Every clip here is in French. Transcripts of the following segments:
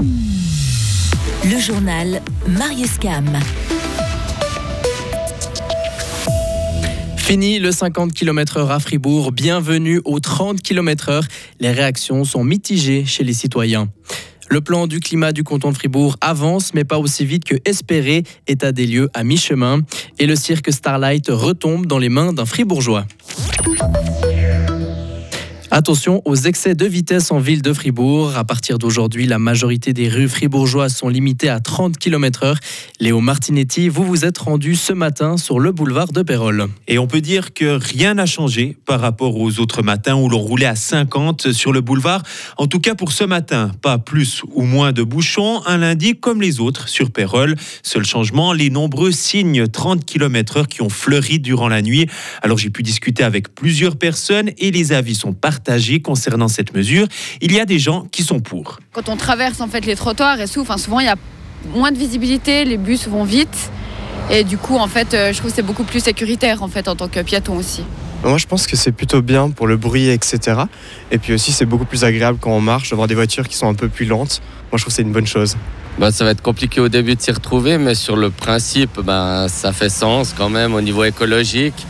Le journal Marius Cam. Fini le 50 km/h à Fribourg, bienvenue aux 30 km/h. Les réactions sont mitigées chez les citoyens. Le plan du climat du canton de Fribourg avance, mais pas aussi vite que espéré. État des lieux à mi-chemin. Et le cirque Starlight retombe dans les mains d'un fribourgeois. Attention aux excès de vitesse en ville de Fribourg. À partir d'aujourd'hui, la majorité des rues fribourgeoises sont limitées à 30 km/h. Léo Martinetti, vous vous êtes rendu ce matin sur le boulevard de Pérol. Et on peut dire que rien n'a changé par rapport aux autres matins où l'on roulait à 50 sur le boulevard. En tout cas pour ce matin, pas plus ou moins de bouchons, un lundi comme les autres sur Pérol. Seul changement, les nombreux signes 30 km/h qui ont fleuri durant la nuit. Alors j'ai pu discuter avec plusieurs personnes et les avis sont partagés concernant cette mesure. Il y a des gens qui sont pour. Quand on traverse en fait les trottoirs et souvent il y a moins de visibilité, les bus vont vite et du coup en fait euh, je trouve que c'est beaucoup plus sécuritaire en fait en tant que piéton aussi. Moi je pense que c'est plutôt bien pour le bruit etc. Et puis aussi c'est beaucoup plus agréable quand on marche d'avoir des voitures qui sont un peu plus lentes. Moi je trouve que c'est une bonne chose. Bah, ça va être compliqué au début de s'y retrouver, mais sur le principe, bah, ça fait sens quand même au niveau écologique.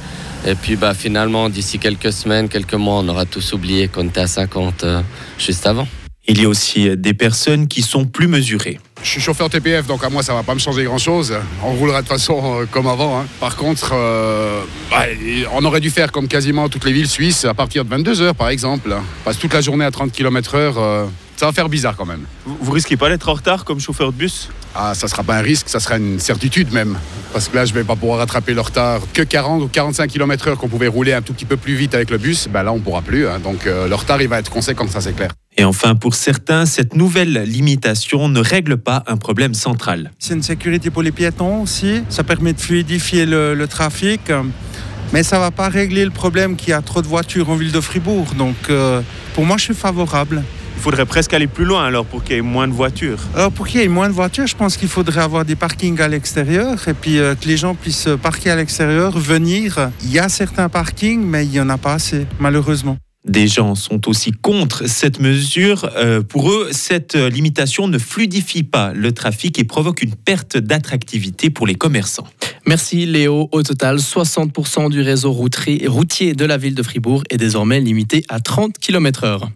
Et puis bah, finalement, d'ici quelques semaines, quelques mois, on aura tous oublié qu'on était à 50 euh, juste avant. Il y a aussi des personnes qui sont plus mesurées. Je suis chauffeur TPF, donc à moi ça va pas me changer grand-chose. On roulera de façon euh, comme avant. Hein. Par contre, euh, bah, on aurait dû faire comme quasiment toutes les villes suisses à partir de 22 h par exemple. passe toute la journée à 30 km/h ça va faire bizarre quand même. Vous, risquez pas d'être en retard comme chauffeur de bus? Ah, ça sera pas un risque, ça sera une certitude même. Parce que là, je vais pas pouvoir rattraper le retard. Que 40 ou 45 km/h qu'on pouvait rouler un tout petit peu plus vite avec le bus, ben là, on pourra plus. Hein. Donc euh, le retard, il va être conséquent, ça c'est clair. Et enfin, pour certains, cette nouvelle limitation ne règle pas un problème central. C'est une sécurité pour les piétons aussi. Ça permet de fluidifier le, trafic. Mais ça ne va pas régler le problème qu'il y a trop de voitures en ville de Fribourg. Donc, euh, pour moi, je suis favorable. Il faudrait presque aller plus loin alors pour qu'il y ait moins de voitures. Alors pour qu'il y ait moins de voitures, je pense qu'il faudrait avoir des parkings à l'extérieur et puis euh, que les gens puissent parquer à l'extérieur, venir. Il y a certains parkings, mais il n'y en a pas assez, malheureusement. Des gens sont aussi contre cette mesure. Euh, pour eux, cette limitation ne fluidifie pas le trafic et provoque une perte d'attractivité pour les commerçants. Merci Léo. Au total, 60% du réseau routier de la ville de Fribourg est désormais limité à 30 km/h.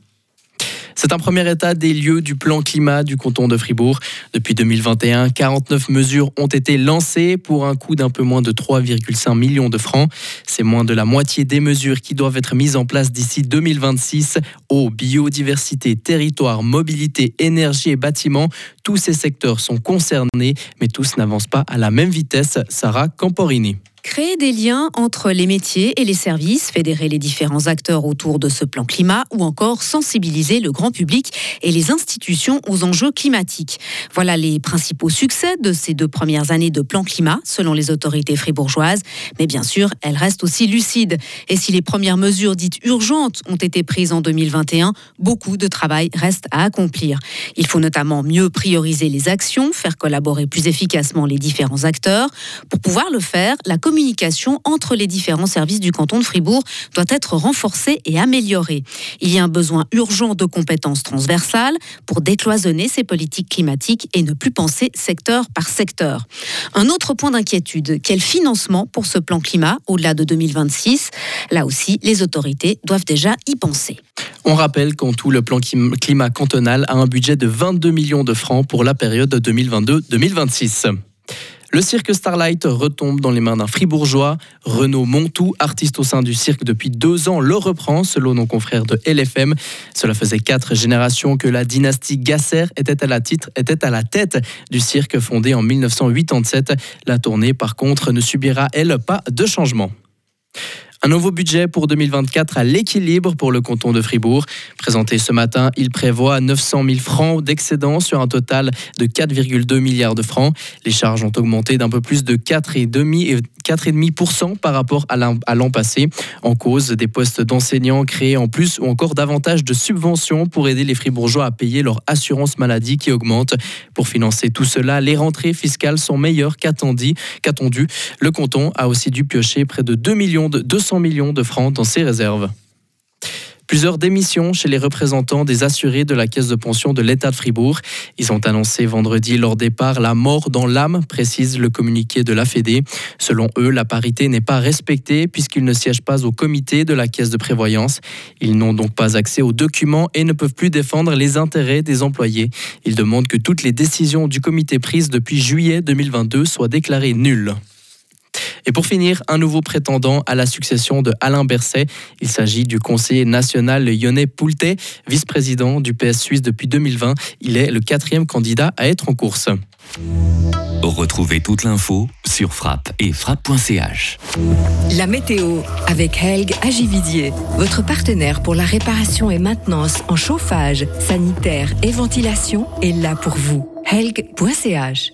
C'est un premier état des lieux du plan climat du canton de Fribourg. Depuis 2021, 49 mesures ont été lancées pour un coût d'un peu moins de 3,5 millions de francs. C'est moins de la moitié des mesures qui doivent être mises en place d'ici 2026. Eau, biodiversité, territoire, mobilité, énergie et bâtiments, tous ces secteurs sont concernés, mais tous n'avancent pas à la même vitesse. Sarah Camporini. Créer des liens entre les métiers et les services, fédérer les différents acteurs autour de ce plan climat ou encore sensibiliser le grand public et les institutions aux enjeux climatiques. Voilà les principaux succès de ces deux premières années de plan climat selon les autorités fribourgeoises. Mais bien sûr, elles restent aussi lucides. Et si les premières mesures dites urgentes ont été prises en 2021, beaucoup de travail reste à accomplir. Il faut notamment mieux prioriser les actions, faire collaborer plus efficacement les différents acteurs. Pour pouvoir le faire, la communication entre les différents services du canton de Fribourg doit être renforcée et améliorée. Il y a un besoin urgent de compétences transversales pour décloisonner ces politiques climatiques et ne plus penser secteur par secteur. Un autre point d'inquiétude, quel financement pour ce plan climat au-delà de 2026 Là aussi, les autorités doivent déjà y penser. On rappelle qu'en tout, le plan climat cantonal a un budget de 22 millions de francs pour la période 2022-2026. Le cirque Starlight retombe dans les mains d'un fribourgeois. Renaud Montou, artiste au sein du cirque depuis deux ans, le reprend selon nos confrères de LFM. Cela faisait quatre générations que la dynastie Gasser était à la, était à la tête du cirque fondé en 1987. La tournée, par contre, ne subira, elle, pas de changement. Un nouveau budget pour 2024 à l'équilibre pour le canton de Fribourg. Présenté ce matin, il prévoit 900 000 francs d'excédent sur un total de 4,2 milliards de francs. Les charges ont augmenté d'un peu plus de 4,5% par rapport à l'an passé. En cause des postes d'enseignants créés en plus ou encore davantage de subventions pour aider les Fribourgeois à payer leur assurance maladie qui augmente. Pour financer tout cela, les rentrées fiscales sont meilleures qu'attendu. Le canton a aussi dû piocher près de 2 millions de 200 millions de francs dans ses réserves. Plusieurs démissions chez les représentants des assurés de la caisse de pension de l'État de Fribourg. Ils ont annoncé vendredi leur départ la mort dans l'âme, précise le communiqué de la Fédé. Selon eux, la parité n'est pas respectée puisqu'ils ne siègent pas au comité de la caisse de prévoyance. Ils n'ont donc pas accès aux documents et ne peuvent plus défendre les intérêts des employés. Ils demandent que toutes les décisions du comité prises depuis juillet 2022 soient déclarées nulles. Et pour finir, un nouveau prétendant à la succession de Alain Berset. Il s'agit du conseiller national Yonnet Poulte, vice-président du PS Suisse depuis 2020. Il est le quatrième candidat à être en course. Retrouvez toute l'info sur frappe et frappe.ch. La météo avec Helg Agividier, votre partenaire pour la réparation et maintenance en chauffage, sanitaire et ventilation est là pour vous. Helg.ch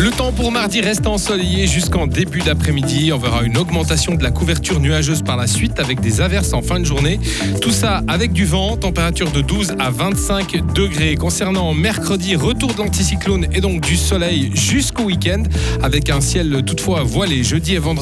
le temps pour mardi reste ensoleillé jusqu'en début d'après-midi. On verra une augmentation de la couverture nuageuse par la suite avec des averses en fin de journée. Tout ça avec du vent, température de 12 à 25 degrés. Concernant mercredi, retour de l'anticyclone et donc du soleil jusqu'au week-end avec un ciel toutefois voilé jeudi et vendredi.